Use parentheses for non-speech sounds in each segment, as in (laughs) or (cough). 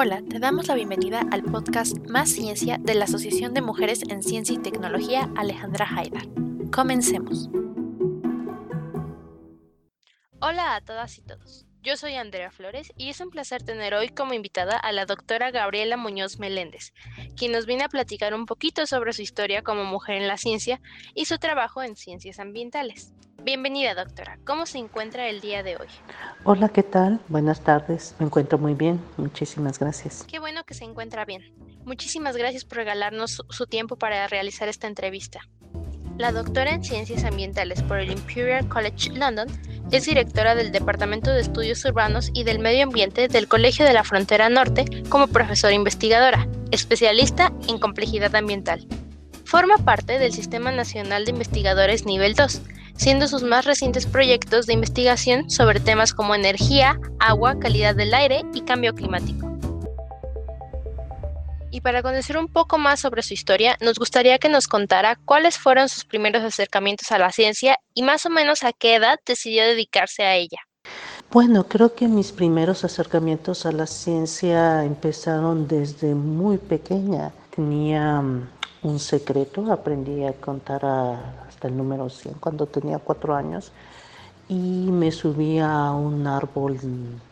Hola, te damos la bienvenida al podcast Más Ciencia de la Asociación de Mujeres en Ciencia y Tecnología Alejandra Haidar. Comencemos. Hola a todas y todos. Yo soy Andrea Flores y es un placer tener hoy como invitada a la doctora Gabriela Muñoz Meléndez, quien nos viene a platicar un poquito sobre su historia como mujer en la ciencia y su trabajo en ciencias ambientales. Bienvenida, doctora. ¿Cómo se encuentra el día de hoy? Hola, ¿qué tal? Buenas tardes. Me encuentro muy bien. Muchísimas gracias. Qué bueno que se encuentra bien. Muchísimas gracias por regalarnos su tiempo para realizar esta entrevista. La doctora en Ciencias Ambientales por el Imperial College London es directora del Departamento de Estudios Urbanos y del Medio Ambiente del Colegio de la Frontera Norte como profesora investigadora, especialista en complejidad ambiental. Forma parte del Sistema Nacional de Investigadores Nivel 2, siendo sus más recientes proyectos de investigación sobre temas como energía, agua, calidad del aire y cambio climático. Y para conocer un poco más sobre su historia, nos gustaría que nos contara cuáles fueron sus primeros acercamientos a la ciencia y más o menos a qué edad decidió dedicarse a ella. Bueno, creo que mis primeros acercamientos a la ciencia empezaron desde muy pequeña. Tenía mm, un secreto, aprendí a contar a hasta el número 100 cuando tenía cuatro años y me subí a un árbol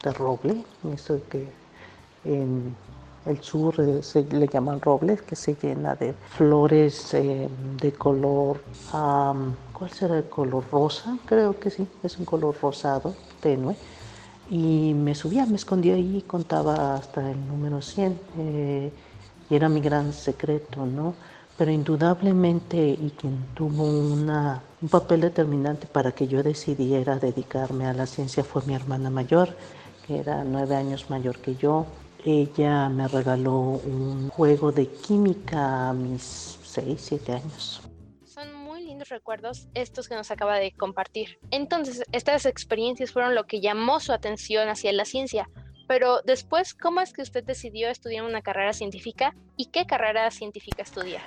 de roble, eso que en el sur eh, se le llaman robles, que se llena de flores eh, de color, ¿cuál será el color? Rosa, creo que sí, es un color rosado, tenue. Y me subía, me escondía ahí y contaba hasta el número 100. Eh, y era mi gran secreto, ¿no? Pero indudablemente y quien tuvo un papel determinante para que yo decidiera dedicarme a la ciencia fue mi hermana mayor, que era nueve años mayor que yo. Ella me regaló un juego de química a mis seis, siete años. Son muy lindos recuerdos estos que nos acaba de compartir. Entonces, estas experiencias fueron lo que llamó su atención hacia la ciencia. Pero después, ¿cómo es que usted decidió estudiar una carrera científica y qué carrera científica estudiar?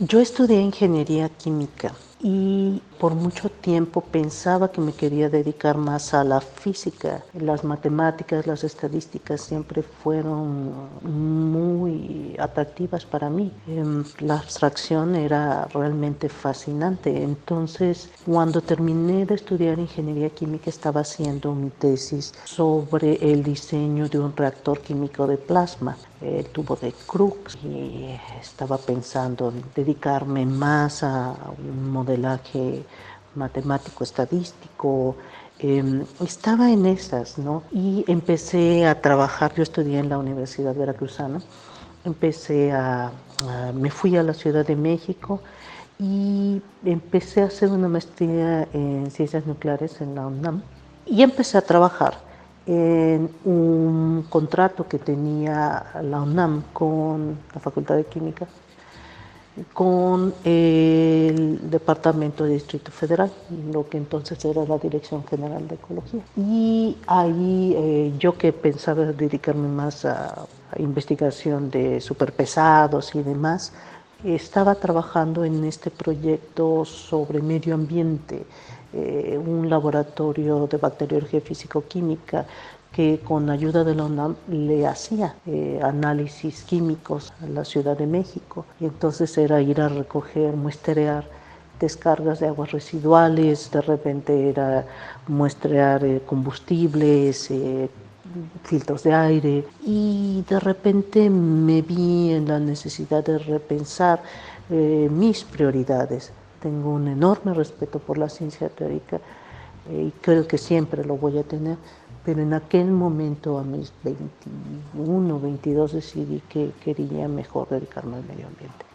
Yo estudié ingeniería química y por mucho tiempo pensaba que me quería dedicar más a la física. Las matemáticas, las estadísticas siempre fueron muy atractivas para mí. Em, la abstracción era realmente fascinante. Entonces, cuando terminé de estudiar ingeniería química, estaba haciendo mi tesis sobre el diseño de un reactor químico de plasma el tubo de Crookes y estaba pensando en dedicarme más a un modelaje matemático estadístico. Em, estaba en esas, ¿no? Y empecé a trabajar, yo estudié en la Universidad Veracruzana, empecé a, me fui a la Ciudad de México y empecé a hacer una maestría en ciencias nucleares en la UNAM y empecé a trabajar en un contrato que tenía la UNAM con la Facultad de Química, con el Departamento de Distrito Federal, lo que entonces era la Dirección General de Ecología. Y ahí eh, yo que pensaba dedicarme más a, investigación de superpesados y demás, estaba trabajando en este proyecto sobre medio ambiente eh, un laboratorio de bacteriología físico-química que con ayuda de la UNAM le hacía eh, análisis químicos a la Ciudad de México. Y entonces era ir a recoger, muestrear descargas de aguas residuales, de repente era muestrear eh, combustibles, filtros de aire y de repente me vi en la necesidad de repensar mis prioridades tengo un enorme respeto por la ciencia teórica eh, y creo que siempre lo voy a tener, pero en aquel momento, a mis 21, 22, decidí que quería mejor dedicarme al medio ambiente.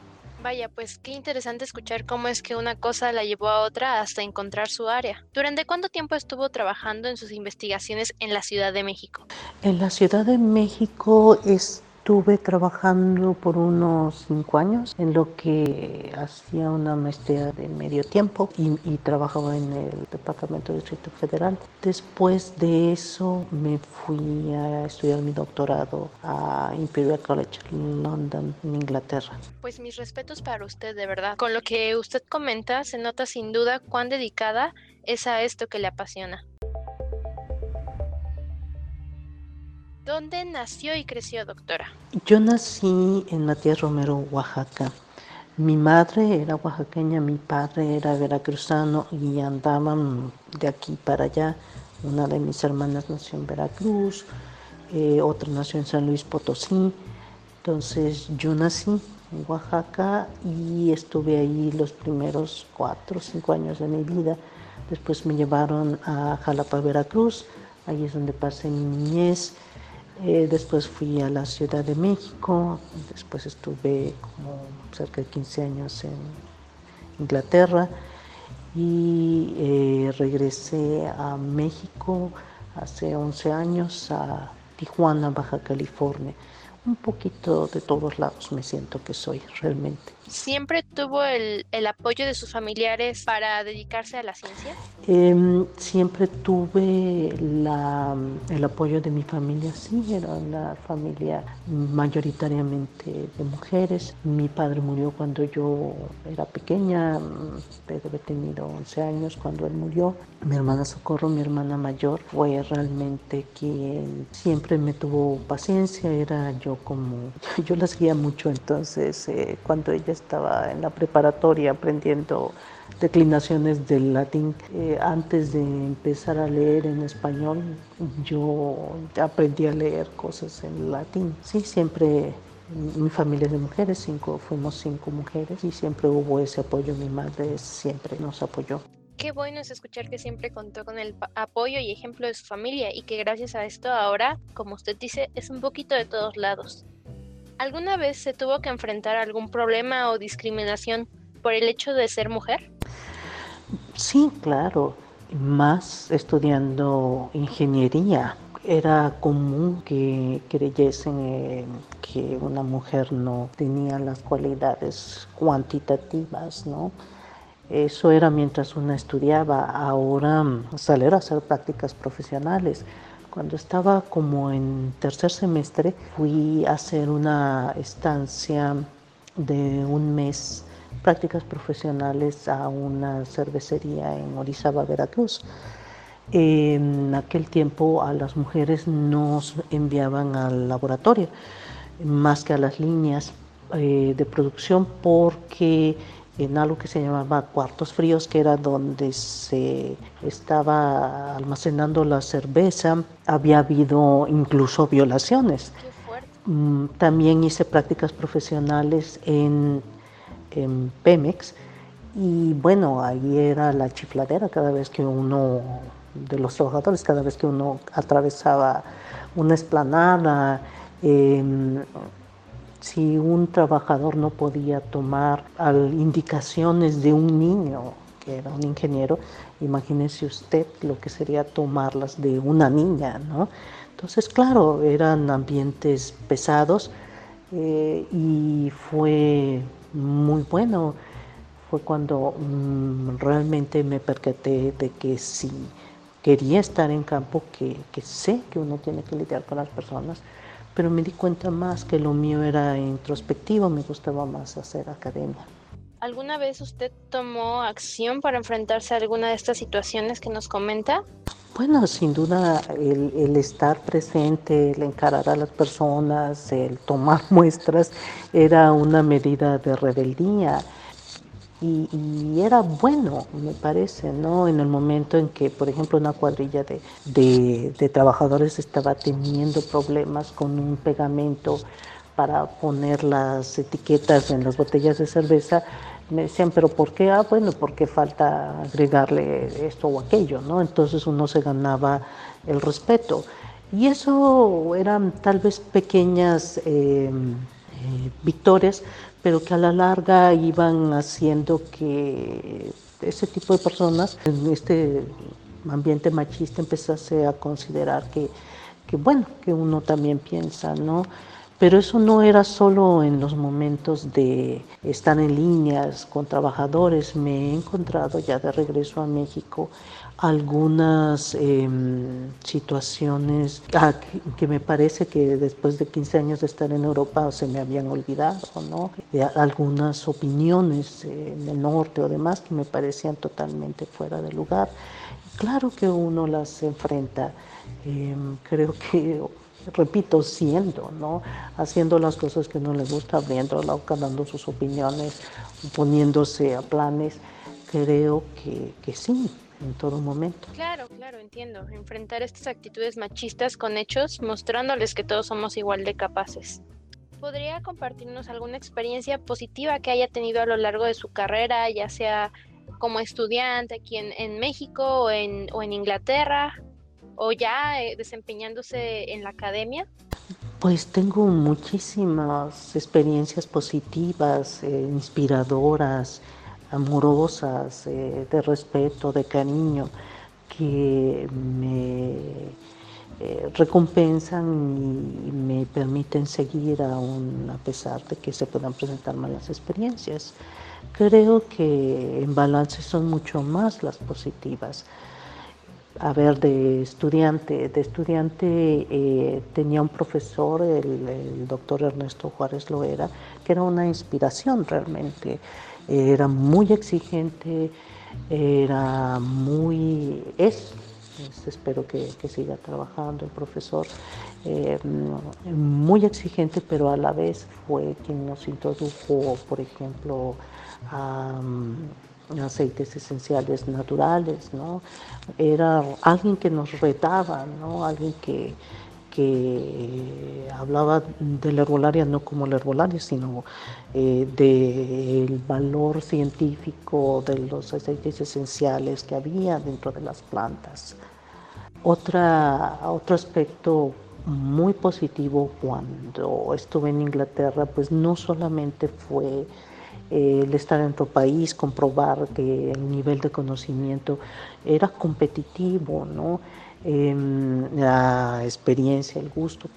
Vaya, pues qué interesante escuchar cómo es que una cosa la llevó a otra hasta encontrar su área. ¿Durante cuánto tiempo estuvo trabajando en sus investigaciones en la Ciudad de México? En la Ciudad de México es Estuve trabajando por unos cinco años en lo que hacía una maestría de medio tiempo y, trabajaba en el Departamento de Distrito Federal. Después de eso me fui a estudiar mi doctorado a Imperial College London, en Inglaterra. Pues mis respetos para usted, de verdad. Con lo que usted comenta, se nota sin duda cuán dedicada es a esto que le apasiona. ¿Dónde nació y creció, doctora? Yo nací en Matías Romero, Oaxaca. Mi madre era oaxaqueña, mi padre era veracruzano y andaban de aquí para allá. Una de mis hermanas nació en Veracruz, eh, otra nació en San Luis Potosí. Entonces yo nací en Oaxaca y estuve ahí los primeros cuatro o cinco años de mi vida. Después me llevaron a Jalapa, Veracruz, ahí es donde pasé mi niñez. Eh, después fui a la Ciudad de México, después estuve como cerca de 15 años en Inglaterra y eh, regresé a México hace 11 años a Tijuana, Baja California un poquito de todos lados me siento que soy realmente. ¿Siempre tuvo el, apoyo de sus familiares para dedicarse a la ciencia? Em, siempre tuve la, el apoyo de mi familia, sí, era una familia mayoritariamente de mujeres. Mi padre murió cuando yo era pequeña, debe haber tenido 11 años cuando él murió. Mi hermana Socorro, mi hermana mayor, fue realmente quien siempre me tuvo paciencia, era yo como, (laughs) yo la seguía mucho, entonces eh, cuando ella estaba en la preparatoria aprendiendo declinaciones del latín, eh, antes de empezar a leer en español, yo aprendí a leer cosas en latín. Sí, siempre mi familia es de mujeres, cinco, fuimos cinco mujeres y siempre hubo ese apoyo, mi madre siempre nos apoyó. Qué bueno es escuchar que siempre contó con el apoyo y ejemplo de su familia y que gracias a esto ahora, como usted dice, es un poquito de todos lados. ¿Alguna vez se tuvo que enfrentar algún problema o discriminación por el hecho de ser mujer? Sí, claro, más estudiando ingeniería. Era común que creyesen que una mujer no tenía las cualidades cuantitativas, ¿no? Eso era mientras una estudiaba, ahora salir a hacer prácticas profesionales. Cuando estaba como en tercer semestre, fui a hacer una estancia de un mes, prácticas profesionales a una cervecería en Orizaba, Veracruz. En aquel tiempo a las mujeres nos enviaban al laboratorio, más que a las líneas eh, de producción, porque en algo que se llamaba cuartos fríos, que era donde se estaba almacenando la cerveza. Había habido incluso violaciones. Mm, también hice prácticas profesionales en, en Pemex y bueno, ahí era la chifladera cada vez que uno de los trabajadores, cada vez que uno atravesaba una esplanada, em, si un trabajador no podía tomar indicaciones de un niño, que era un ingeniero, imagínese usted lo que sería tomarlas de una niña, ¿no? Entonces, claro, eran ambientes pesados eh, y fue muy bueno. Fue cuando mm, realmente me percaté de que si quería estar en campo, que, que sé que uno tiene que lidiar con las personas, pero me di cuenta más que lo mío era introspectivo, me gustaba más hacer academia. ¿Alguna vez usted tomó acción para enfrentarse a alguna de estas situaciones que nos comenta? Bueno, sin duda el, el, estar presente, el encarar a las personas, el tomar (laughs) muestras era una medida de rebeldía y, era bueno, me parece, ¿no? En el momento en que, por ejemplo, una cuadrilla de, de, trabajadores estaba teniendo problemas con un pegamento para poner las etiquetas en las botellas de cerveza, me decían, pero ¿por qué? Ah, bueno, porque falta agregarle esto o aquello, ¿no? Entonces uno se ganaba el respeto. Y eso eran tal vez pequeñas eh, eh, victorias, pero que a la larga iban haciendo que ese tipo de personas en este ambiente machista empezase a considerar que, que bueno, que uno también piensa, ¿no? Pero eso no era solo en los momentos de estar en líneas con trabajadores. Me he encontrado ya de regreso a México algunas em, situaciones ah, que, me parece que después de 15 años de estar en Europa se me habían olvidado, ¿no? algunas opiniones en el norte o demás que me parecían totalmente fuera de lugar. Claro que uno las enfrenta. Em, creo que repito, siendo, ¿no? Haciendo las cosas que no le gusta, abriendo la boca, dando sus opiniones, poniéndose a planes. Creo que, que sí, en todo momento. Claro, claro, entiendo. Enfrentar estas actitudes machistas con hechos, mostrándoles que todos somos igual de capaces. ¿Podría compartirnos alguna experiencia positiva que haya tenido a lo largo de su carrera, ya sea como estudiante aquí en, México o en, o en, Inglaterra, o ya eh, desempeñándose en la academia? Pues tengo muchísimas experiencias positivas, eh, inspiradoras, amorosas, eh, de respeto, de cariño, que me eh, recompensan y me permiten seguir aún a pesar de que se puedan presentar malas experiencias. Creo que en balance son mucho más las positivas. A ver, de estudiante, de estudiante eh, tenía un profesor, el, el doctor Ernesto Juárez Loera, que era una inspiración realmente. Era muy exigente, era muy, es, espero que, siga trabajando el profesor, eh, muy exigente, pero a la vez fue quien nos introdujo, por ejemplo, a mm, aceites esenciales naturales, ¿no? Era alguien que nos retaba, ¿no? Alguien que, que hablaba de la herbolaria no como la herbolaria, sino eh, del valor científico de los aceites esenciales que había dentro de las plantas. Otra, otro aspecto muy positivo cuando estuve en Inglaterra, pues no solamente fue eh, el estar en otro país, comprobar que el nivel de conocimiento era competitivo, ¿no? La experiencia, el gusto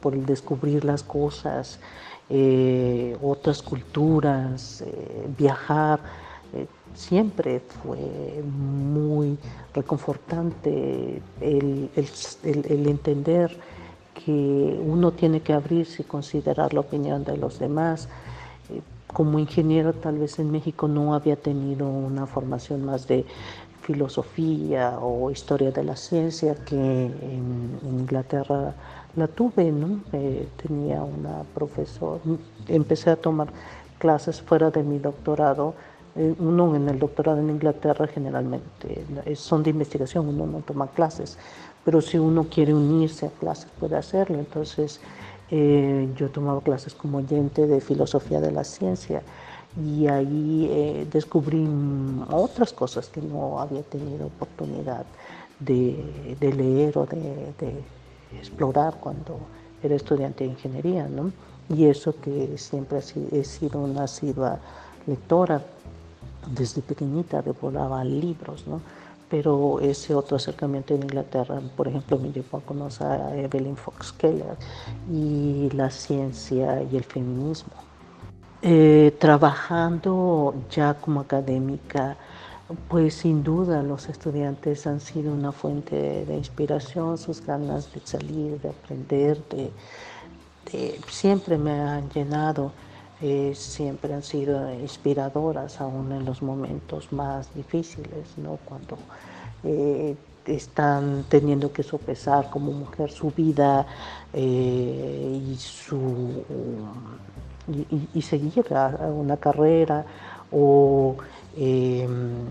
por, el descubrir las cosas, eh, otras culturas, eh, viajar, eh, siempre fue muy reconfortante el, entender que uno tiene que abrirse y considerar la opinión de los demás. Como ingeniero tal vez en México no había tenido una formación más de filosofía o historia de la ciencia que en, Inglaterra la tuve, ¿no? Eh, tenía una profesora, empecé a tomar clases fuera de mi doctorado, eh, uno en el doctorado en Inglaterra generalmente son de investigación, uno no toma clases, pero si uno quiere unirse a clases puede hacerlo, entonces eh, yo tomaba clases como oyente de filosofía de la ciencia y ahí eh, descubrí otras cosas que no había tenido oportunidad de, leer o de, explorar cuando era estudiante de ingeniería, ¿no? Y eso que siempre he sido una asidua lectora, desde pequeñita devoraba libros, ¿no? Pero ese otro acercamiento en Inglaterra, por ejemplo, me llevó a conocer a Evelyn Fox Keller y la ciencia y el feminismo. Eh, trabajando ya como académica, pues sin duda los estudiantes han sido una fuente de inspiración, sus ganas de salir, de aprender, de, siempre me han llenado, eh, siempre han sido inspiradoras, aún en los momentos más difíciles, ¿no? cuando eh, están teniendo que sopesar como mujer su vida y su y, seguir una carrera o em,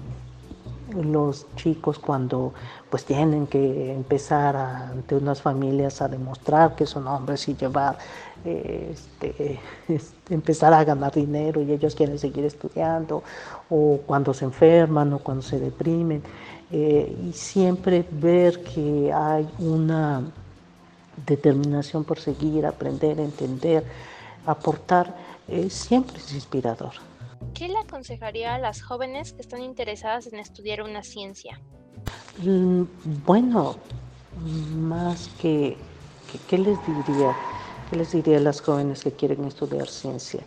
los chicos cuando pues tienen que empezar ante unas familias a demostrar que son hombres y llevar este, este, empezar a ganar dinero y ellos quieren seguir estudiando o cuando se enferman o cuando se deprimen eh, y siempre ver que hay una determinación por seguir, aprender, entender aportar eh, siempre es inspirador. ¿Qué le aconsejaría a las jóvenes que están interesadas en estudiar una ciencia? Mm, bueno, más que, ¿qué les diría? ¿Qué les diría a las jóvenes que quieren estudiar ciencia?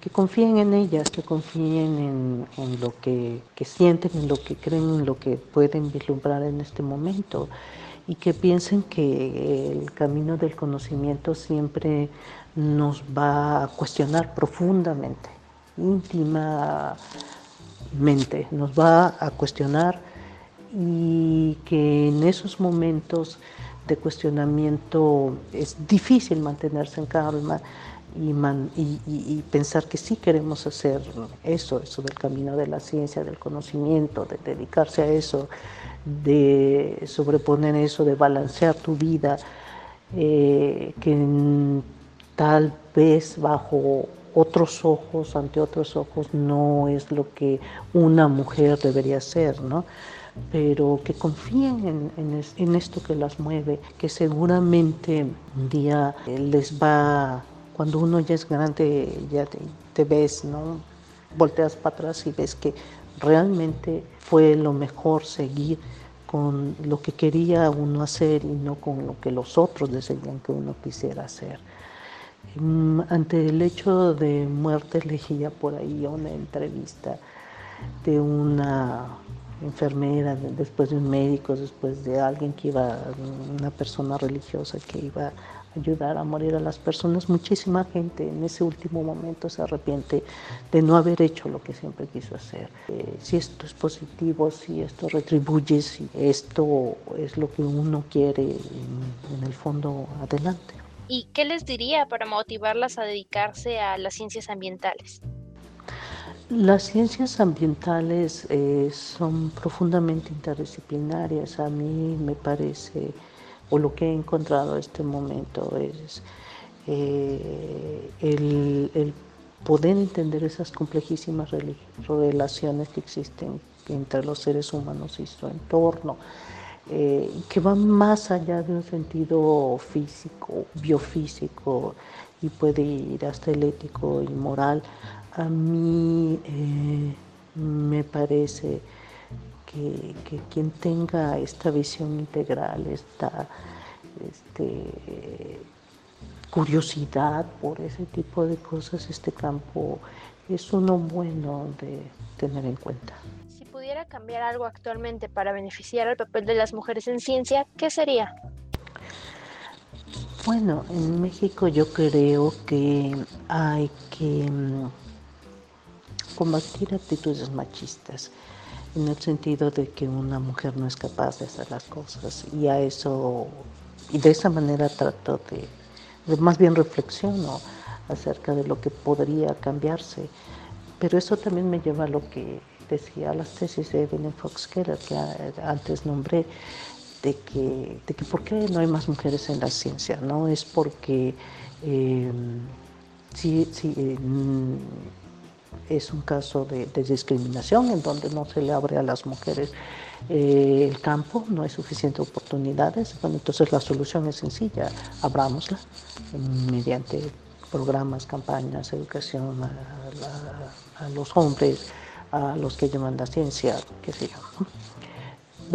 Que confíen en ellas, que confíen en, lo que, que, sienten, en lo que creen, en lo que pueden vislumbrar en este momento y que piensen que el camino del conocimiento siempre nos va a cuestionar profundamente, íntimamente, nos va a cuestionar y que en esos momentos de cuestionamiento es difícil mantenerse en calma y, pensar que sí queremos hacer eso, eso del camino de la ciencia, del conocimiento, de dedicarse a eso, de sobreponer eso, de balancear tu vida, eh, que tal vez bajo otros ojos, ante otros ojos, no es lo que una mujer debería ser, ¿no? pero que confíen en, en, esto que las mueve, que seguramente un día les va cuando uno ya es grande, ya te, ves, ¿no? Volteas para atrás y ves que realmente fue lo mejor seguir con lo que quería uno hacer y no con lo que los otros decían que uno quisiera hacer. Mm, ante el hecho de muerte leía por ahí una entrevista de una enfermera, después de un médico, después de alguien que iba, una persona religiosa que iba ayudar a morir a las personas. Muchísima gente en ese último momento se arrepiente de no haber hecho lo que siempre quiso hacer. Eh, si esto es positivo, si esto retribuye, si esto es lo que uno quiere, en, el fondo, adelante. ¿Y qué les diría para motivarlas a dedicarse a las ciencias ambientales? Las ciencias ambientales eh, son profundamente interdisciplinarias. A mí me parece o lo que he encontrado en este momento es eh, el, poder entender esas complejísimas relaciones que existen entre los seres humanos y su entorno, eh, que van más allá de un sentido físico, biofísico, y puede ir hasta el ético y moral. A mí eh, me parece que, quien tenga esta visión integral, esta este, curiosidad por ese tipo de cosas, este campo es uno bueno de tener en cuenta. Si pudiera cambiar algo actualmente para beneficiar al papel de las mujeres en ciencia, ¿qué sería? Bueno, en México yo creo que hay que mm, combatir actitudes machistas en el sentido de que una mujer no es capaz de hacer las cosas. Y a eso y de esa manera trato de, más bien reflexiono acerca de lo que podría cambiarse. Pero eso también me lleva a lo que decía las tesis de Evelyn Fox Keller que antes nombré de que, de que por qué no hay más mujeres en la ciencia no es porque eh, sí, sí, eh, es un caso de, discriminación en donde no se le abre a las mujeres eh, el campo, no hay suficientes oportunidades. Bueno, entonces la solución es sencilla, abrámosla mediante programas, campañas, educación a, los hombres, a los que llevan la ciencia, qué sé yo.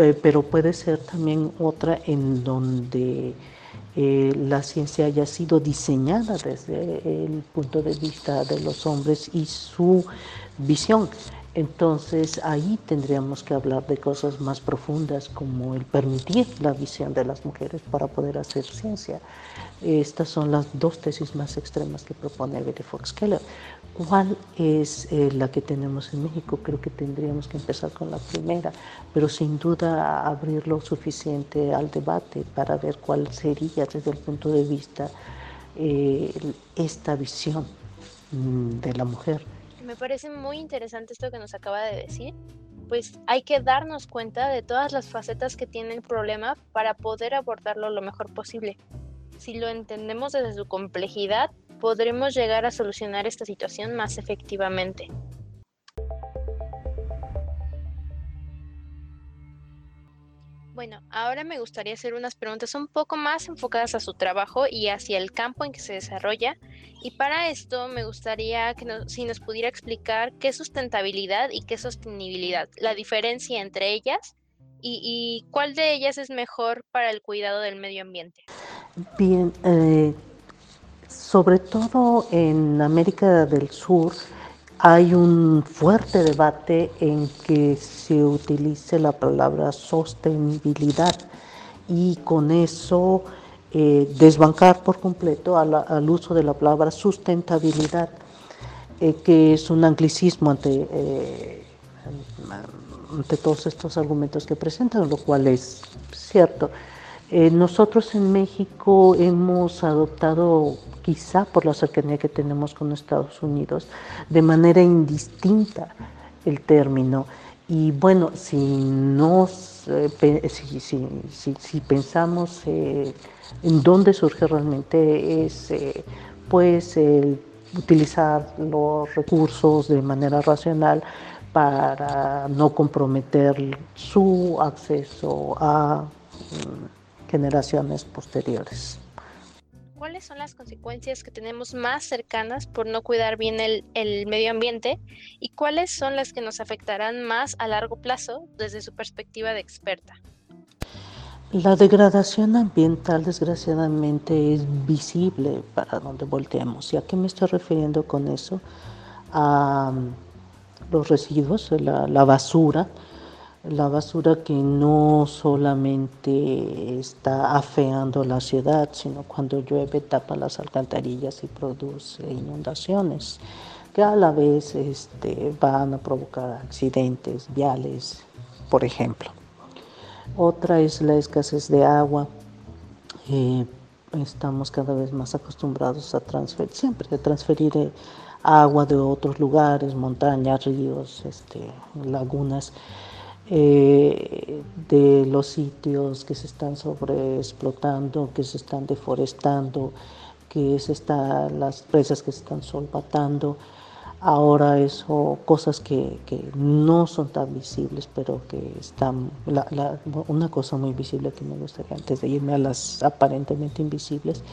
Eh, pero puede ser también otra en donde eh, la ciencia haya sido diseñada desde el punto de vista de los hombres y su visión. Entonces ahí tendríamos que hablar de cosas más profundas como el permitir la visión de las mujeres para poder hacer ciencia. Estas son las dos tesis más extremas que propone Betty Fox Keller. ¿Cuál es eh, la que tenemos en México? Creo que tendríamos que empezar con la primera, pero sin duda abrir lo suficiente al debate para ver cuál sería desde el punto de vista eh, esta visión mm, de la mujer. Me parece muy interesante esto que nos acaba de decir, pues hay que darnos cuenta de todas las facetas que tiene el problema para poder abordarlo lo mejor posible. Si lo entendemos desde su complejidad, podremos llegar a solucionar esta situación más efectivamente. Bueno, ahora me gustaría hacer unas preguntas un poco más enfocadas a su trabajo y hacia el campo en que se desarrolla. Y para esto me gustaría que si nos pudiera explicar qué es sustentabilidad y qué es sostenibilidad, la diferencia entre ellas y, y cuál de ellas es mejor para el cuidado del medio ambiente. Bien, eh, sobre todo en América del Sur hay un fuerte debate en que se utilice la palabra sostenibilidad y con eso eh, desbancar por completo al uso de la palabra sustentabilidad, eh, que es un anglicismo ante, eh, ante todos estos argumentos que presentan, lo cual es cierto. Eh, nosotros en México hemos adoptado, quizá por la cercanía que tenemos con Estados Unidos, de manera indistinta el término. Y bueno, si, nos, eh, si, pensamos eh, en dónde surge realmente es pues el utilizar los recursos de manera racional para no comprometer su acceso a mm, generaciones posteriores. ¿Cuáles son las consecuencias que tenemos más cercanas por no cuidar bien el, el, medio ambiente y cuáles son las que nos afectarán más a largo plazo desde su perspectiva de experta? La degradación ambiental desgraciadamente es visible para donde volteemos. ¿Y a qué me estoy refiriendo con eso? A los residuos, la, la basura, la basura que no solamente está afeando la ciudad, sino cuando llueve tapa las alcantarillas y produce inundaciones, que a la vez este, van a provocar accidentes viales, por ejemplo. Otra es la escasez de agua. Eh, estamos cada vez más acostumbrados a transferir, siempre a transferir eh, agua de otros lugares, montañas, ríos, este, lagunas, eh, de los sitios que se están sobreexplotando, que se están deforestando, que se está, las presas que se están solvatando. Ahora eso, cosas que, no son tan visibles, pero que están, una cosa muy visible que me gustaría antes de irme a las aparentemente invisibles,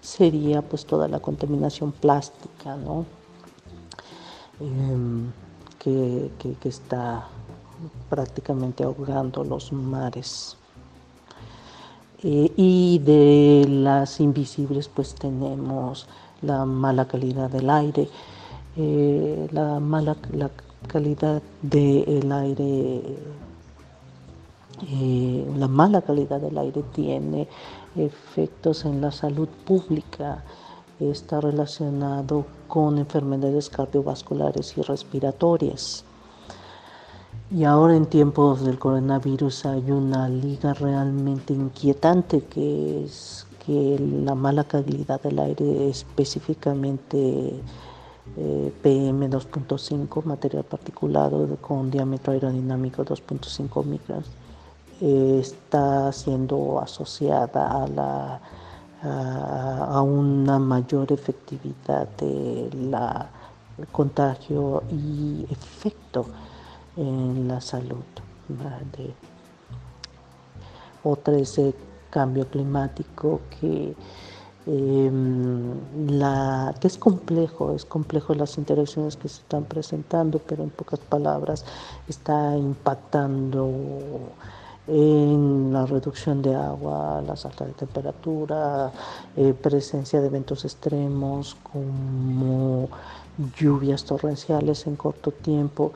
sería pues toda la contaminación plástica, ¿no? Em, que, que está prácticamente ahogando los mares. Eh, y de las invisibles pues tenemos la mala calidad del aire, eh, la mala la calidad del aire, eh, la mala calidad del aire tiene efectos en la salud pública, está relacionado con enfermedades cardiovasculares y respiratorias. Y ahora en tiempos del coronavirus hay una liga realmente inquietante que es que la mala calidad del aire específicamente eh, PM2.5, material particulado con diámetro aerodinámico 2.5 micras, eh, está siendo asociada a, la, a, una mayor efectividad del contagio y efecto en la salud. Otra es el cambio climático que Em, la, que es complejo, es complejo las interacciones que se están presentando, pero en pocas palabras está impactando en la reducción de agua, las altas de temperatura, eh, presencia de eventos extremos como lluvias torrenciales en corto tiempo,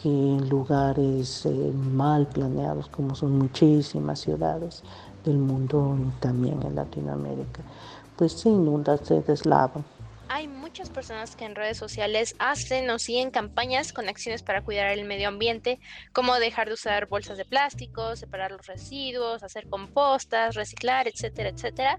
que en lugares eh, mal planeados como son muchísimas ciudades del mundo y también en Latinoamérica pues se se deslava. Hay muchas personas que en redes sociales hacen o siguen campañas con acciones para cuidar el medio ambiente, como dejar de usar bolsas de plástico, separar los residuos, hacer compostas, reciclar, etcétera, etcétera.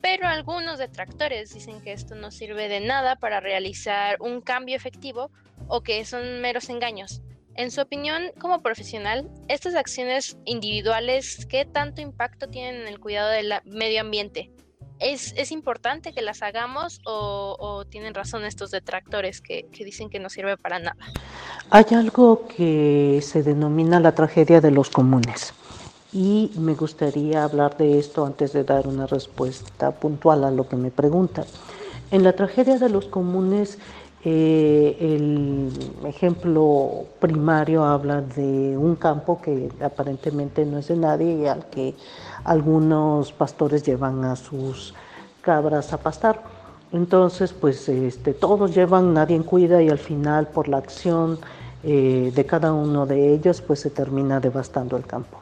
Pero algunos detractores dicen que esto no sirve de nada para realizar un cambio efectivo o que son meros engaños. En su opinión, como profesional, estas acciones individuales, ¿qué tanto impacto tienen en el cuidado del medio ambiente? ¿Es, importante que las hagamos o, tienen razón estos detractores que, dicen que no sirve para nada? Hay algo que se denomina la tragedia de los comunes y me gustaría hablar de esto antes de dar una respuesta puntual a lo que me preguntan. En la tragedia de los comunes, eh, el ejemplo primario habla de un campo que aparentemente no es de nadie y al que algunos pastores llevan a sus cabras a pastar. Entonces, pues este, todos llevan, nadie cuida y al final por la acción eh, de cada uno de ellos, pues se termina devastando el campo.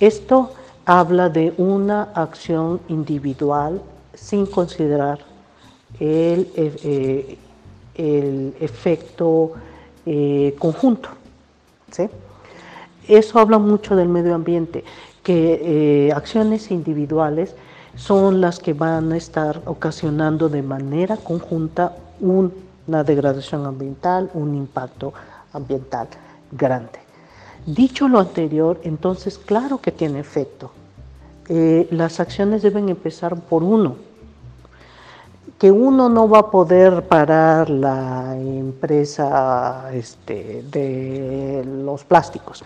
Esto habla de una acción individual sin considerar el, eh, el efecto eh, conjunto. Eso habla mucho del medio ambiente que eh, acciones individuales son las que van a estar ocasionando de manera conjunta una degradación ambiental, un impacto ambiental grande. Dicho lo anterior, entonces claro que tiene efecto. Eh, las acciones deben empezar por uno, que uno no va a poder parar la empresa este, de los plásticos.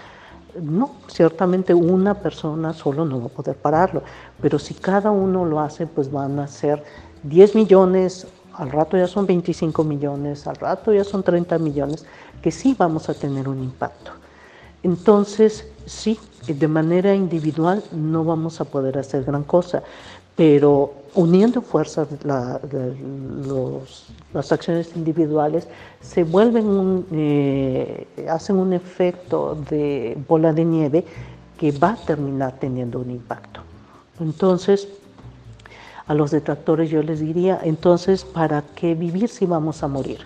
No, ciertamente una persona solo no va a poder pararlo, pero si cada uno lo hace, pues van a ser 10 millones, al rato ya son 25 millones, al rato ya son 30 millones, que sí vamos a tener un impacto. Entonces, sí, de manera individual no vamos a poder hacer gran cosa, pero uniendo fuerzas las acciones individuales se vuelven un, eh, hacen un efecto de bola de nieve que va a terminar teniendo un impacto. Entonces, a los detractores yo les diría, entonces, ¿para qué vivir si vamos a morir?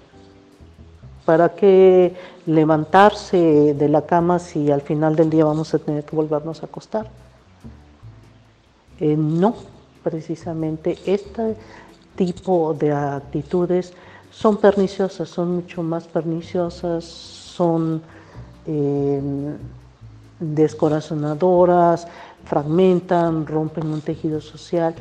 ¿Para qué levantarse de la cama si al final del día vamos a tener que volvernos a acostar? Eh, no, precisamente este tipo de actitudes son perniciosas, son mucho más perniciosas, son em, descorazonadoras, fragmentan, rompen un tejido social.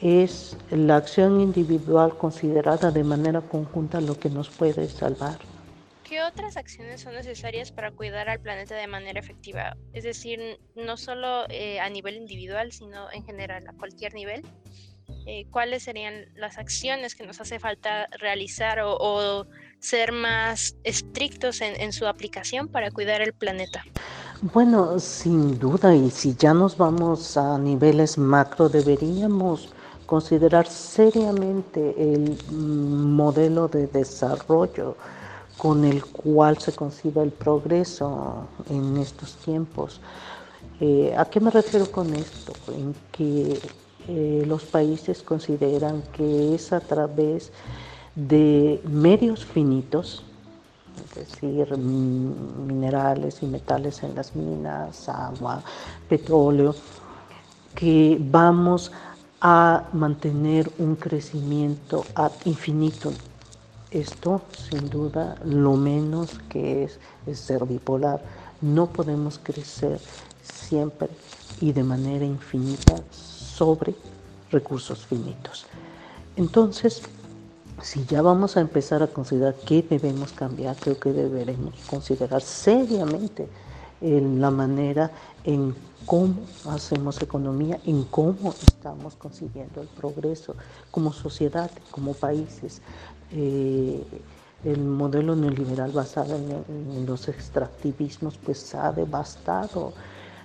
Es la acción individual considerada de manera conjunta lo que nos puede salvar. ¿Qué otras acciones son necesarias para cuidar al planeta de manera efectiva? Es decir, no solo eh, a nivel individual, sino en general, a cualquier nivel. Eh, ¿Cuáles serían las acciones que nos hace falta realizar o, ser más estrictos en, su aplicación para cuidar el planeta? Bueno, sin duda, y si ya nos vamos a niveles macro, deberíamos considerar seriamente el mm, modelo de desarrollo con el cual se concibe el progreso en estos tiempos. Eh, ¿A qué me refiero con esto? En que eh, los países consideran que es a través de medios finitos, es decir, minerales y metales en las minas, agua, petróleo, que vamos a mantener un crecimiento ad infinitum esto, sin duda, lo menos que es, ser bipolar. No podemos crecer siempre y de manera infinita sobre recursos finitos. Entonces, si ya vamos a empezar a considerar qué debemos cambiar, creo que deberemos considerar seriamente la manera en cómo hacemos economía, en cómo estamos consiguiendo el progreso como sociedad, como países. Eh, el modelo neoliberal basado en, los extractivismos pues ha devastado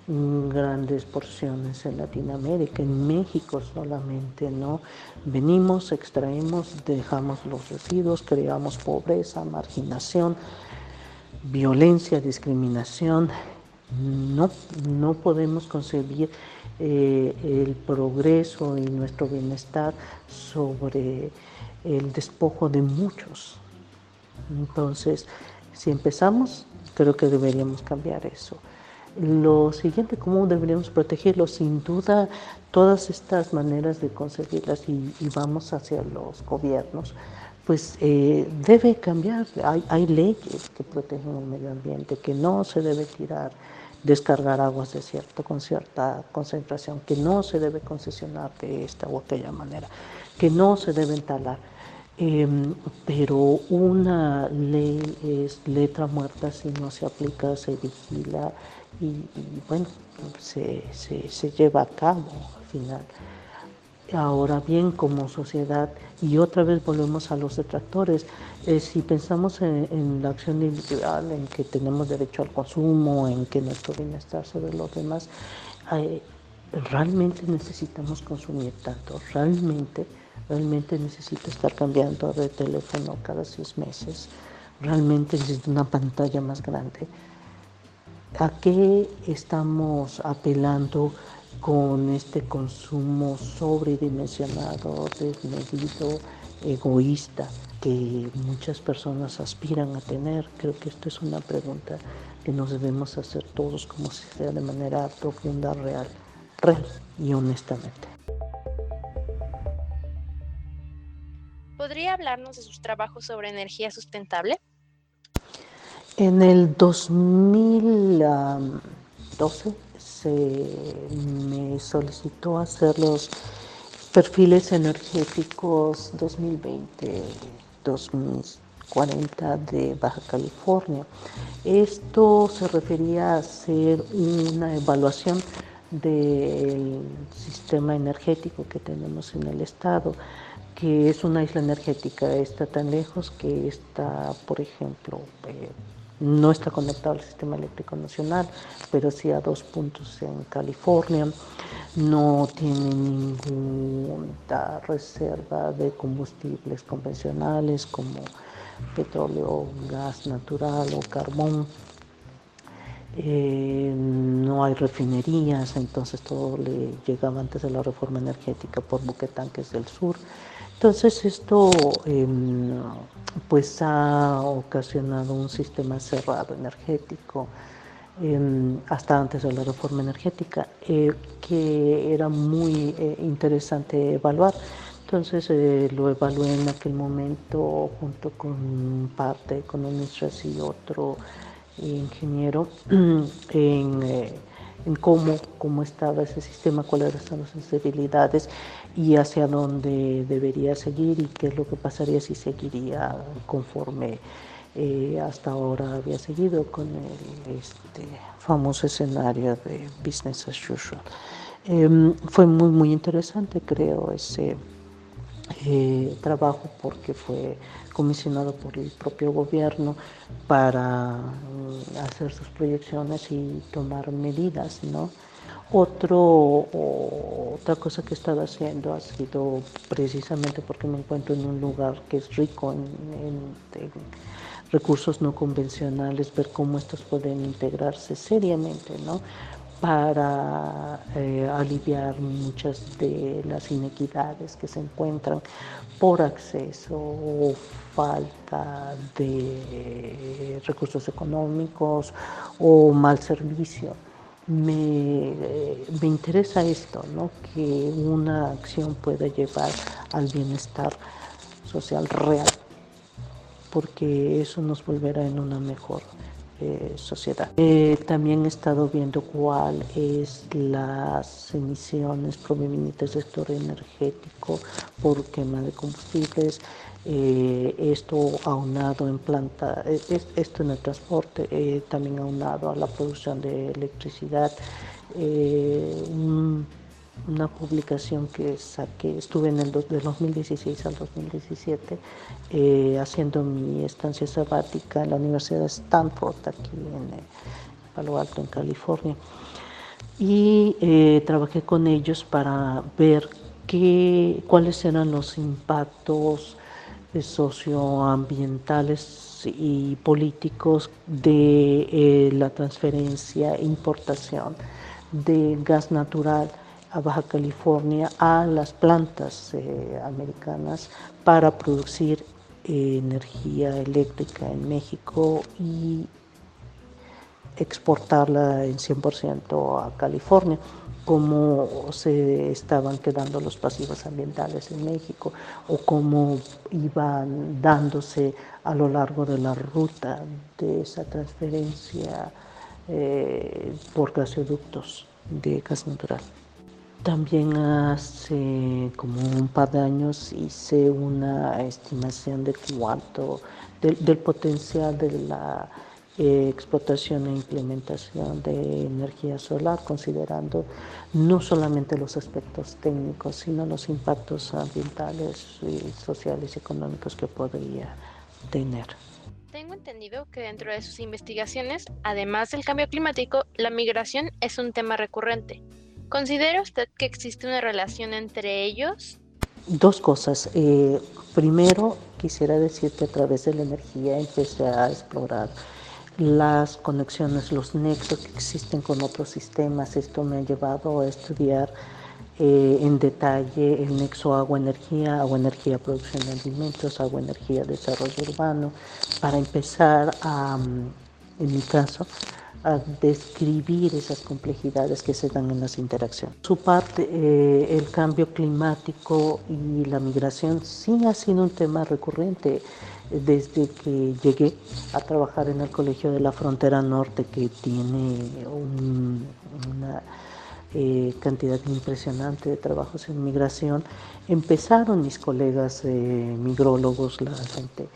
grandes porciones en Latinoamérica, en México solamente, ¿no? Venimos, extraemos, dejamos los residuos, creamos pobreza, marginación, violencia, discriminación. No, no podemos concebir eh, el progreso y nuestro bienestar sobre el despojo de muchos. Entonces, si empezamos, creo que deberíamos cambiar eso. Lo siguiente, ¿cómo deberíamos protegerlo? Sin duda, todas estas maneras de concebirlas y, vamos hacia los gobiernos, pues eh, debe cambiar. Hay, hay, leyes que protegen el medio ambiente, que no se debe tirar, descargar aguas de cierto, con cierta concentración, que no se debe concesionar de esta u aquella manera, que no se deben talar. Em, pero una ley es letra muerta si no se aplica, se vigila y, bueno, se, se, lleva a cabo al final. Ahora bien, como sociedad, y otra vez volvemos a los detractores, eh, si pensamos en, la acción individual, en que tenemos derecho al consumo, en que nuestro bienestar sobre los demás, eh, realmente necesitamos consumir tanto, realmente realmente necesito estar cambiando de teléfono cada seis meses, realmente necesito una pantalla más grande. ¿A qué estamos apelando con este consumo sobredimensionado, desmedido, egoísta que muchas personas aspiran a tener? Creo que esto es una pregunta que nos debemos hacer todos como si sea de manera profunda, real. real y honestamente. ¿Podría hablarnos de sus trabajos sobre energía sustentable? En el 2012 me solicitó hacer los perfiles energéticos 2020-2040 de Baja California. Esto se refería a hacer una evaluación del sistema energético que tenemos en el estado, que es una isla energética, está tan lejos que está, por ejemplo, eh, no está conectado al sistema eléctrico nacional, pero sí a dos puntos en California. No tiene ninguna reserva de combustibles convencionales como petróleo, gas natural o carbón. Eh, no hay refinerías, entonces todo le llegaba antes de la reforma energética por buquetanques del sur. Entonces esto em, pues ha ocasionado un sistema cerrado energético em, hasta antes de la reforma energética eh, que era muy eh, interesante evaluar. Entonces eh, lo evalué en aquel momento junto con un par de economistas y otro ingeniero (clears throat) en en cómo, cómo estaba ese sistema, cuáles eran las sensibilidades y hacia dónde debería seguir y qué es lo que pasaría si seguiría conforme eh, hasta ahora había seguido con el este, famoso escenario de business as usual. Em, fue muy, muy interesante, creo, ese eh, trabajo porque fue comisionado por el propio gobierno para mm, hacer sus proyecciones y tomar medidas, ¿no? Otra cosa que he estado haciendo ha sido precisamente porque me encuentro en un lugar que es rico en, en recursos no convencionales, ver cómo estos pueden integrarse seriamente, ¿no? para eh, aliviar muchas de las inequidades que se encuentran por acceso o falta de recursos económicos o mal servicio. Me, me interesa esto, ¿no? que una acción pueda llevar al bienestar social real, porque eso nos volverá en una mejor eh, sociedad. Eh, también he estado viendo cuál es las emisiones provenientes del sector energético por quema de combustibles, eh, esto aunado en planta, esto en el transporte, también aunado a la producción de electricidad una publicación que saqué, estuve en el de 2016 al 2017 eh, haciendo mi estancia sabática en la Universidad de Stanford, aquí en eh, Palo Alto, en California. Y eh, trabajé con ellos para ver qué, cuáles eran los impactos socioambientales y políticos de la transferencia e importación de gas natural a Baja California a las plantas eh, americanas para producir eh, energía eléctrica en México y exportarla en 100% a California, cómo se estaban quedando los pasivos ambientales en México o cómo iban dándose a lo largo de la ruta de esa transferencia eh, por gasoductos de gas natural. También hace como un par de años hice una estimación de cuánto, del, potencial de la eh, explotación e implementación de energía solar, considerando no solamente los aspectos técnicos, sino los impactos ambientales, y sociales y económicos que podría tener. Tengo entendido que dentro de sus investigaciones, además del cambio climático, la migración es un tema recurrente. ¿Considera usted que existe una relación entre ellos? Dos cosas. Eh, primero, quisiera decir que a través de la energía empecé a explorar las conexiones, los nexos que existen con otros sistemas. Esto me ha llevado a estudiar eh, en detalle el nexo agua-energía, agua-energía producción de alimentos, agua-energía desarrollo urbano, para empezar a, en mi caso, a describir esas complejidades que se dan en las interacciones. Su parte, eh, el cambio climático y la migración sí ha sido un tema recurrente desde que llegué a trabajar en el Colegio de la Frontera Norte, que tiene una eh, cantidad impresionante de trabajos en migración, empezaron mis colegas eh, migrólogos, la gente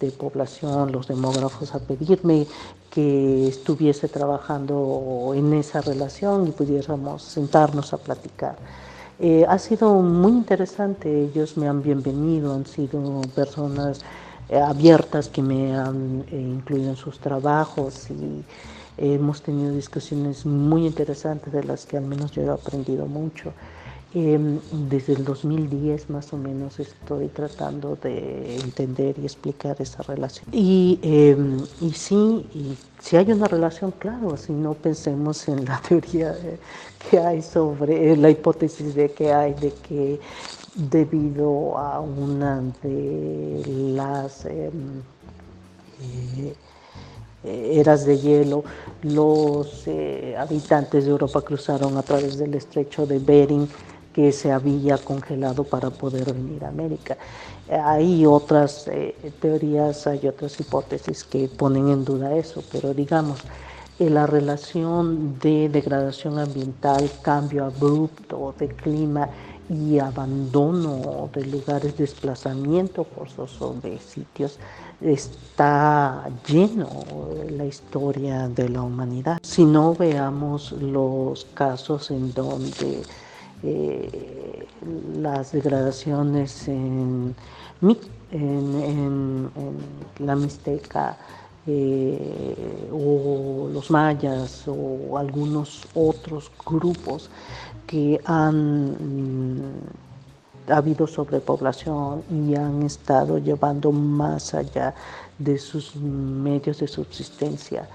de población, los demógrafos, a pedirme que estuviese trabajando en esa relación y pudiéramos sentarnos a platicar. Eh, ha sido muy interesante, ellos me han bienvenido, han sido personas abiertas que me han eh, incluido en sus trabajos y hemos tenido discusiones muy interesantes de las que al menos yo he aprendido mucho. Em, desde el 2010 más o menos estoy tratando de entender y explicar esa relación. Y, em, y sí, y si hay una relación, claro, si no pensemos en la (laughs) teoría que hay sobre, eh, la hipótesis de que hay de que debido a una de las em, eh, eras de hielo, los eh, habitantes de Europa cruzaron a través del estrecho de Bering que se había congelado para poder venir a América. Hay otras eh, teorías, hay otras hipótesis que ponen en duda eso, pero digamos, la relación de degradación ambiental, cambio abrupto de clima y abandono de lugares, desplazamiento forzoso de sitios, está lleno la historia de la humanidad. Si no veamos los casos en donde eh, las degradaciones en, la Mixteca eh, o los mayas o algunos otros grupos que han mm, habido sobrepoblación y han estado llevando más allá de sus medios de subsistencia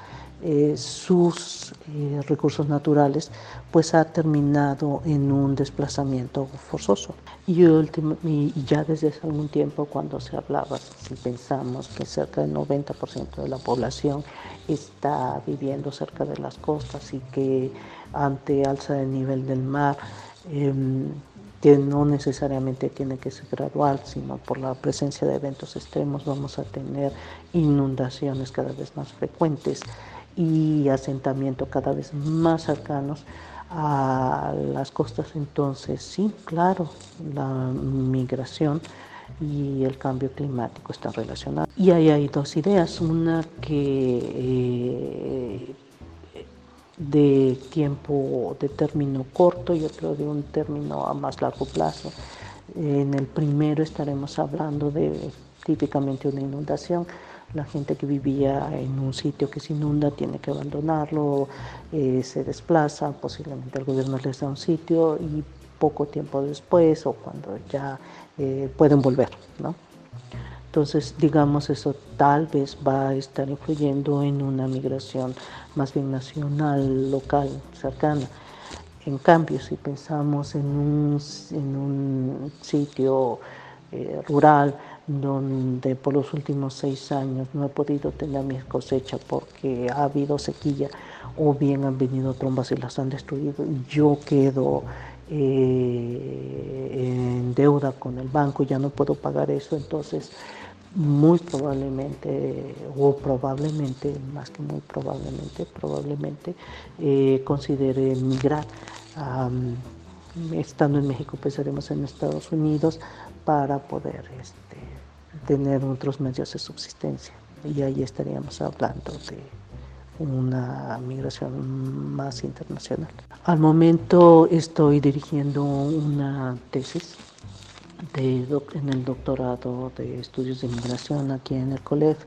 eh, sus eh, recursos naturales, pues ha terminado en un desplazamiento forzoso. Y, y, ya desde hace algún tiempo, cuando se hablaba, si pensamos que cerca del 90% de la población está viviendo cerca de las costas y que ante alza del nivel del mar, em, que no necesariamente tiene que ser gradual, sino por la presencia de eventos extremos vamos a tener inundaciones cada vez más frecuentes y asentamiento cada vez más cercanos a las costas. Entonces, sí, claro, la migración y el cambio climático están relacionados. Y ahí hay dos ideas, una que eh, de tiempo de término corto y otro de un término a más largo plazo. En el primero estaremos hablando de típicamente una inundación la gente que vivía en un sitio que se inunda tiene que abandonarlo, eh, se desplaza, posiblemente el gobierno les da un sitio y poco tiempo después o cuando ya eh, pueden volver. ¿no? Entonces, digamos, eso tal vez va a estar influyendo en una migración más bien nacional, local, cercana. En cambio, si pensamos en un, en un sitio eh, rural, donde por los últimos seis años no he podido tener mi cosecha porque ha habido sequía o bien han venido trombas y las han destruido yo quedo eh, en deuda con el banco, ya no puedo pagar eso, entonces muy probablemente, o probablemente, más que muy probablemente, probablemente eh, considere migrar. estando en México, pensaremos en Estados Unidos para poder este, tener otros medios de subsistencia. Y ahí estaríamos hablando de una migración más internacional. Al momento estoy dirigiendo una tesis de en el doctorado de estudios de migración aquí en el COLEF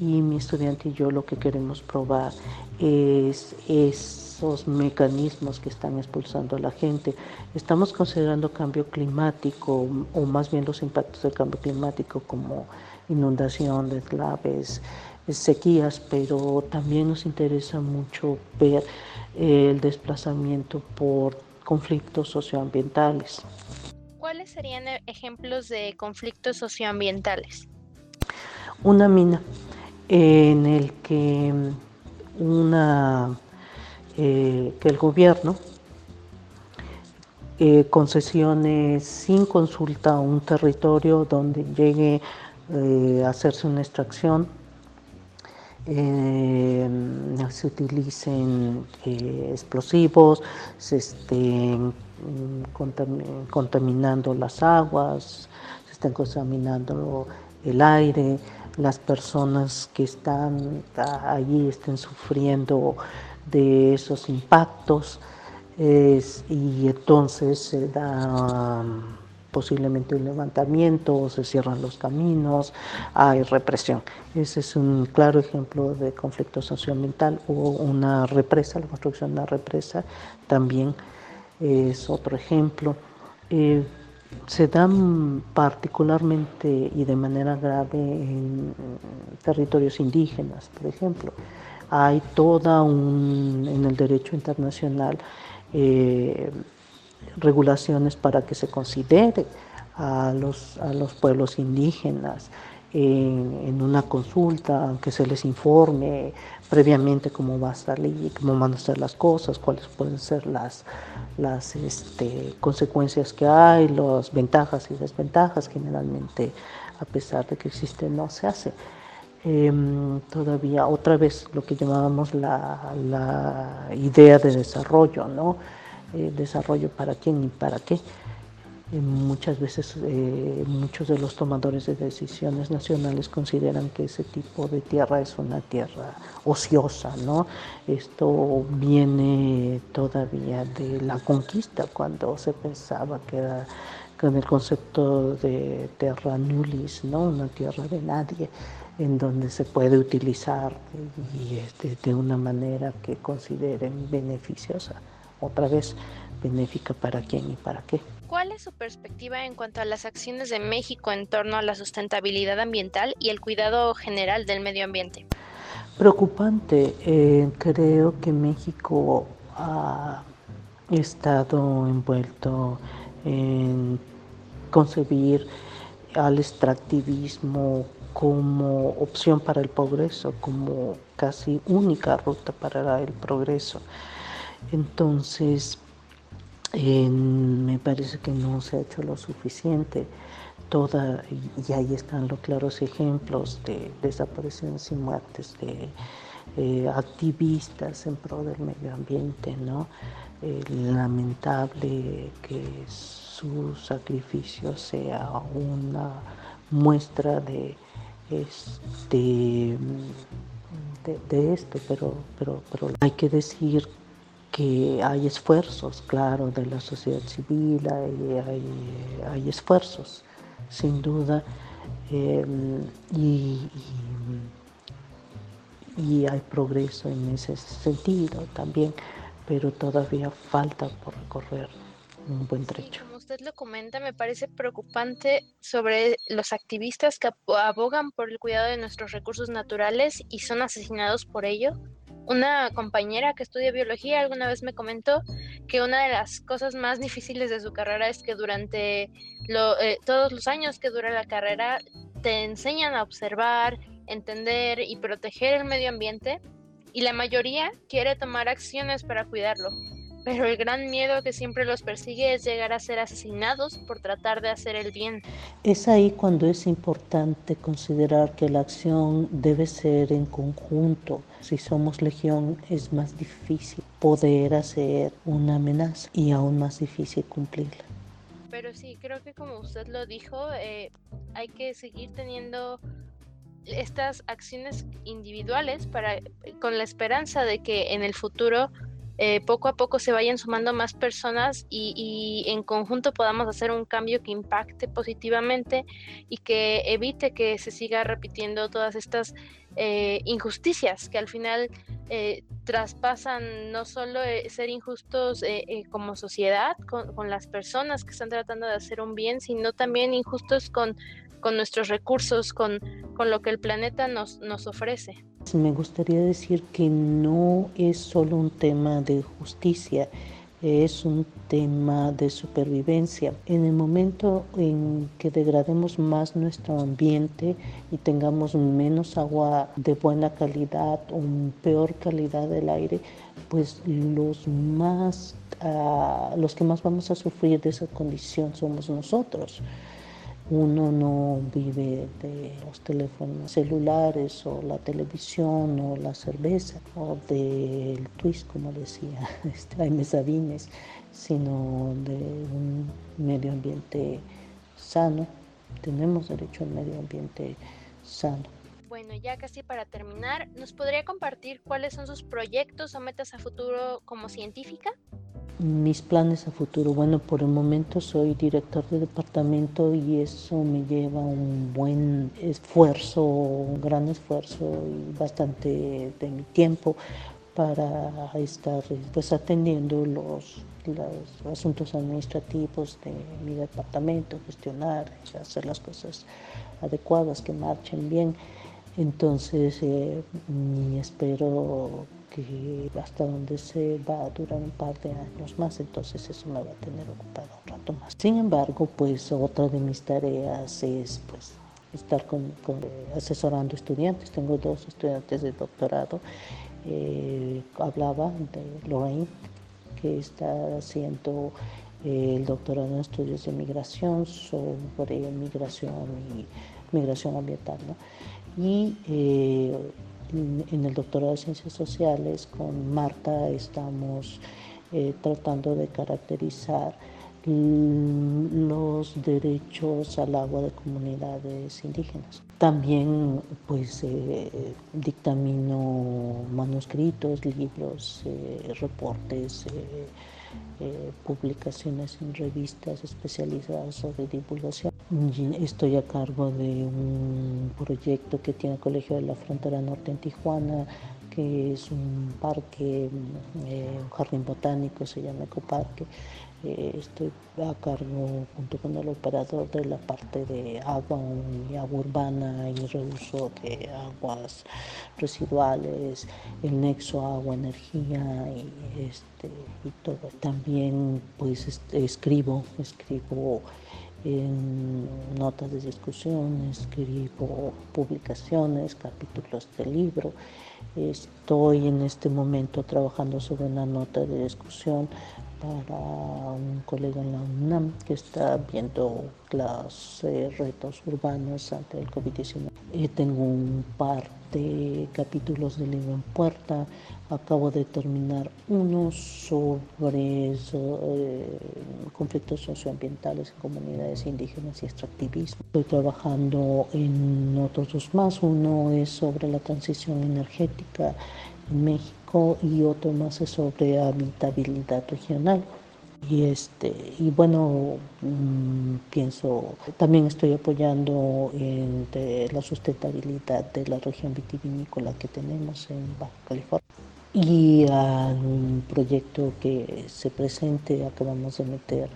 y mi estudiante y yo lo que queremos probar es, esos mecanismos que están expulsando a la gente. Estamos considerando cambio climático o más bien los impactos del cambio climático como inundación, deslaves, sequías, pero también nos interesa mucho ver el desplazamiento por conflictos socioambientales. ¿Cuáles serían ejemplos de conflictos socioambientales? Una mina en el que una, que el gobierno concesiones sin consulta un territorio donde llegue a hacerse una extracción eh, se utilicen eh, explosivos, se estén contaminando las aguas, se estén contaminando el aire, las personas que están allí estén sufriendo de esos impactos y entonces se da posiblemente un levantamiento se cierran los caminos, hay represión. Ese es un claro ejemplo de conflicto socioambiental. Hubo una represa, la construcción de una represa también es otro ejemplo. Eh, se dan particularmente y de manera grave en territorios indígenas, por ejemplo. Hay toda un, en el derecho internacional, eh, regulaciones para que se considere a los, a los pueblos indígenas en, una consulta, que se les informe previamente cómo va a salir, cómo van a ser las cosas, cuáles pueden ser las, las este, consecuencias que hay, las ventajas y desventajas, generalmente a pesar de que existe no se hace. Em, todavía otra vez lo que llamábamos la, la idea de desarrollo, ¿no? Eh, desarrollo para quién y para qué. Muchas veces eh, muchos de los tomadores de decisiones nacionales consideran que ese tipo de tierra es una tierra ociosa, ¿no? Esto viene todavía de la conquista, cuando se pensaba que era con el concepto de terra nullis, ¿no? Una tierra de nadie en donde se puede utilizar y este, de una manera que consideren beneficiosa otra vez benéfica para quién y para qué. ¿Cuál es su perspectiva en cuanto a las acciones de México en torno a la sustentabilidad ambiental y el cuidado general del medio ambiente? Preocupante. Eh, creo que México ha estado envuelto en concebir al extractivismo como opción para el progreso, como casi única ruta para el progreso. Entonces, me parece que no se ha hecho lo suficiente. Toda, y ahí están los claros ejemplos de desapariciones y muertes de eh, activistas en pro del medio ambiente, ¿no? lamentable que su sacrificio sea una muestra de este de, esto, pero, pero, pero hay que decir que hay esfuerzos, claro, de la sociedad civil, hay, esfuerzos, sin duda, em, y, y, hay progreso en ese sentido también, pero todavía falta por recorrer un buen trecho. como usted lo comenta, me parece preocupante sobre los activistas que abogan por el cuidado de nuestros recursos naturales y son asesinados por ello una compañera que estudia biología alguna vez me comentó que una de las cosas más difíciles de su carrera es que durante eh, todos los años que dura la carrera te enseñan a observar, entender y proteger el medio ambiente y la mayoría quiere tomar acciones para cuidarlo pero el gran miedo que siempre los persigue es llegar a ser asesinados por tratar de hacer el bien. Es ahí cuando es importante considerar que la acción debe ser en conjunto. Si somos legión es más difícil poder hacer una amenaza y aún más difícil cumplirla. Pero sí, creo que como usted lo dijo, eh, hay que seguir teniendo estas acciones individuales para con la esperanza de que en el futuro eh, poco a poco se vayan sumando más personas y, en conjunto podamos hacer un cambio que impacte positivamente y que evite que se siga repitiendo todas estas eh, injusticias que al final eh, traspasan no solo ser injustos como sociedad con, las personas que están tratando de hacer un bien, sino también injustos con, nuestros recursos, con, lo que el planeta nos ofrece. Me gustaría decir que no es solo un tema de justicia, es un tema de supervivencia. En el momento en que degrademos más nuestro ambiente y tengamos menos agua de buena calidad o peor calidad del aire, pues los más ah, los que más vamos a sufrir de esa condición somos nosotros. Uno no vive de los teléfonos celulares o la televisión o la cerveza o del twist, como decía (laughs) este, Jaime Sabines, sino de un medio ambiente sano. Tenemos derecho al medio ambiente sano. Bueno, ya casi para terminar, ¿nos podría compartir cuáles son sus proyectos o metas a futuro como científica? Mis planes a futuro, bueno, por el momento soy director de departamento y eso me lleva un buen esfuerzo, un gran esfuerzo y bastante de mi tiempo para estar pues atendiendo los, asuntos administrativos de mi departamento, gestionar, hacer las cosas adecuadas, que marchen bien. Entonces, eh, espero que hasta donde se va a durar un par de años más, entonces eso me va a tener ocupado un rato más. Sin embargo, pues otra de mis tareas es pues estar con, asesorando estudiantes. Tengo dos estudiantes de doctorado. Eh, hablaba de Lorraine, que está haciendo eh, el doctorado en estudios de migración sobre migración y migración ambiental. Y eh, en el doctorado de Ciencias Sociales con Marta estamos eh, tratando de caracterizar los derechos al agua de comunidades indígenas. También pues eh, dictamino manuscritos, libros, eh, reportes, publicaciones en revistas especializadas sobre divulgación. Estoy a cargo de un proyecto que tiene el Colegio de la Frontera Norte en Tijuana, que es un parque, eh, un jardín botánico, se llama Ecoparque. Eh, estoy a cargo junto con el operador de la parte de agua y agua urbana y reuso de aguas residuales, el nexo agua-energía y, este, y todo. También pues escribo, escribo notas de discusión, escribo publicaciones, capítulos de libro. Estoy en este momento trabajando sobre una nota de discusión para un colega en la UNAM que está viendo los eh, retos urbanos ante el COVID-19. Eh, tengo un par de capítulos de libro en puerta. Acabo de terminar uno sobre eh, conflictos socioambientales en comunidades indígenas y extractivismo. Estoy trabajando en otros dos más. Uno es sobre la transición energética en México y otro más es sobre habitabilidad regional. Y, este, y bueno, mm, pienso, también estoy apoyando en la sustentabilidad de la región vitivinícola que tenemos en Baja California. Y a un proyecto que se presente, acabamos de meter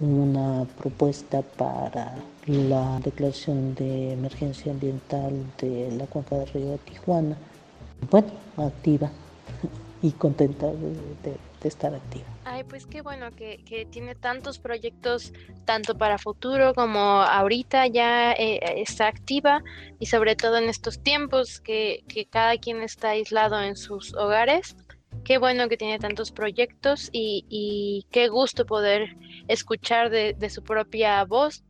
una propuesta para la declaración de emergencia ambiental de la cuenca del río Tijuana. Bueno, activa y contenta de estar activa. Ay, pues qué bueno que, tiene tantos proyectos, tanto para futuro como ahorita ya eh, está activa y sobre todo en estos tiempos que, cada quien está aislado en sus hogares. Qué bueno que tiene tantos proyectos y, qué gusto poder escuchar de, de su propia voz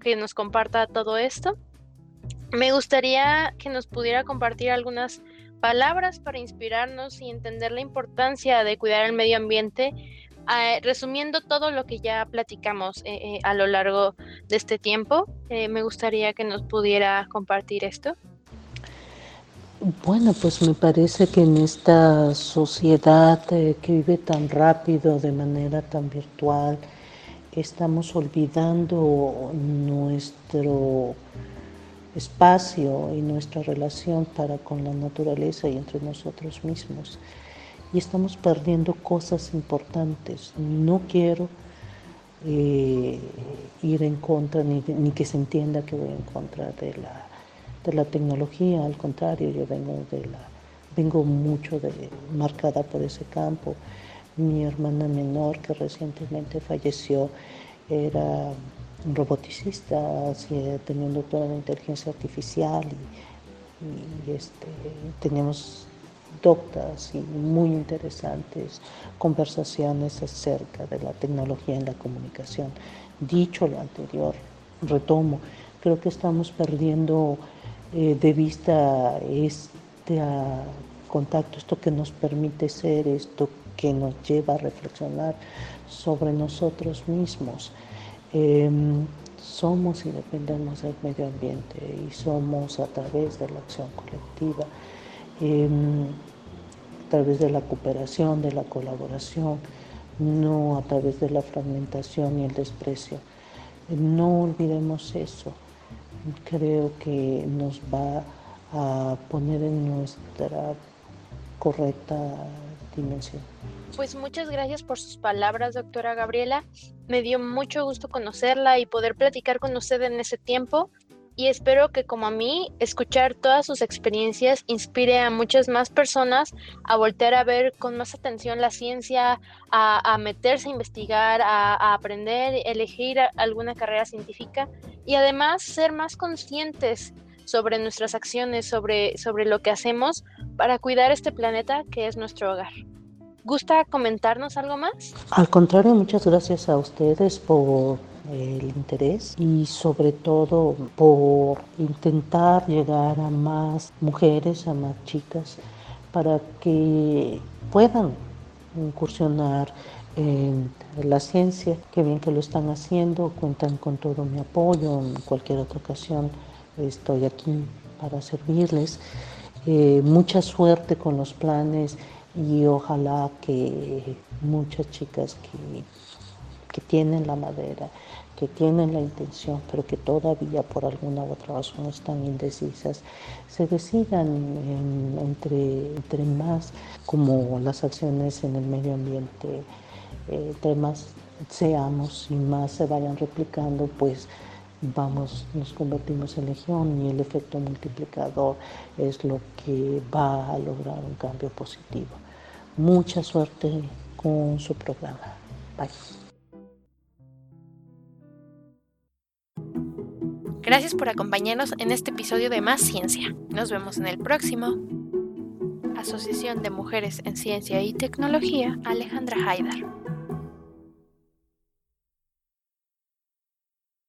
que nos comparta todo esto. Me gustaría que nos pudiera compartir algunas palabras para inspirarnos y entender la importancia de cuidar el medio ambiente, ah, resumiendo todo lo que ya platicamos eh, eh, a lo largo de este tiempo, eh, me gustaría que nos pudiera compartir esto. Bueno, pues me parece que en esta sociedad que vive tan rápido, de manera tan virtual, estamos olvidando nuestro espacio y nuestra relación para con la naturaleza y entre nosotros mismos. Y estamos perdiendo cosas importantes. No quiero eh, ir en contra, ni, ni, que se entienda que voy en contra de la, de la tecnología, al contrario, yo vengo de la vengo mucho de, marcada por ese campo, Mi hermana menor, que recientemente falleció, era un roboticista, tenía un doctorado en inteligencia artificial y, este, teníamos doctas y muy interesantes conversaciones acerca de la tecnología en la comunicación. Dicho lo anterior, retomo, creo que estamos perdiendo eh, de vista este ah, contacto, esto que nos permite ser, esto que nos lleva a reflexionar sobre nosotros mismos. Em, somos y dependemos del medio ambiente y somos a través de la acción colectiva, em, a través de la cooperación, de la colaboración, no a través de la fragmentación y el desprecio. No olvidemos eso. Creo que nos va a poner en nuestra correcta dimensión. Pues muchas gracias por sus palabras, doctora Gabriela. Me dio mucho gusto conocerla y poder platicar con usted en ese tiempo. Y espero que como a mí, escuchar todas sus experiencias inspire a muchas más personas a voltear a ver con más atención la ciencia, a, meterse a investigar, a, a aprender, elegir alguna carrera científica y además ser más conscientes sobre nuestras acciones, sobre, sobre lo que hacemos para cuidar este planeta que es nuestro hogar. ¿Gusta comentarnos algo más? Al contrario, muchas gracias a ustedes por el interés y sobre todo por intentar llegar a más mujeres, a más chicas, para que puedan incursionar en la ciencia, que bien que lo están haciendo, cuentan con todo mi apoyo, en cualquier otra ocasión estoy aquí para servirles. Eh, mucha suerte con los planes y ojalá que muchas chicas que, que tienen la madera, que tienen la intención, pero que todavía por alguna u otra razón están indecisas, se decidan entre, entre más como las acciones en el medio ambiente, eh, entre más seamos y más se vayan replicando, pues vamos, nos convertimos en legión y el efecto multiplicador es lo que va a lograr un cambio positivo. Mucha suerte con su programa. Bye. Gracias por acompañarnos en este episodio de Más Ciencia. Nos vemos en el próximo. Asociación de Mujeres en Ciencia y Tecnología, Alejandra Haidar.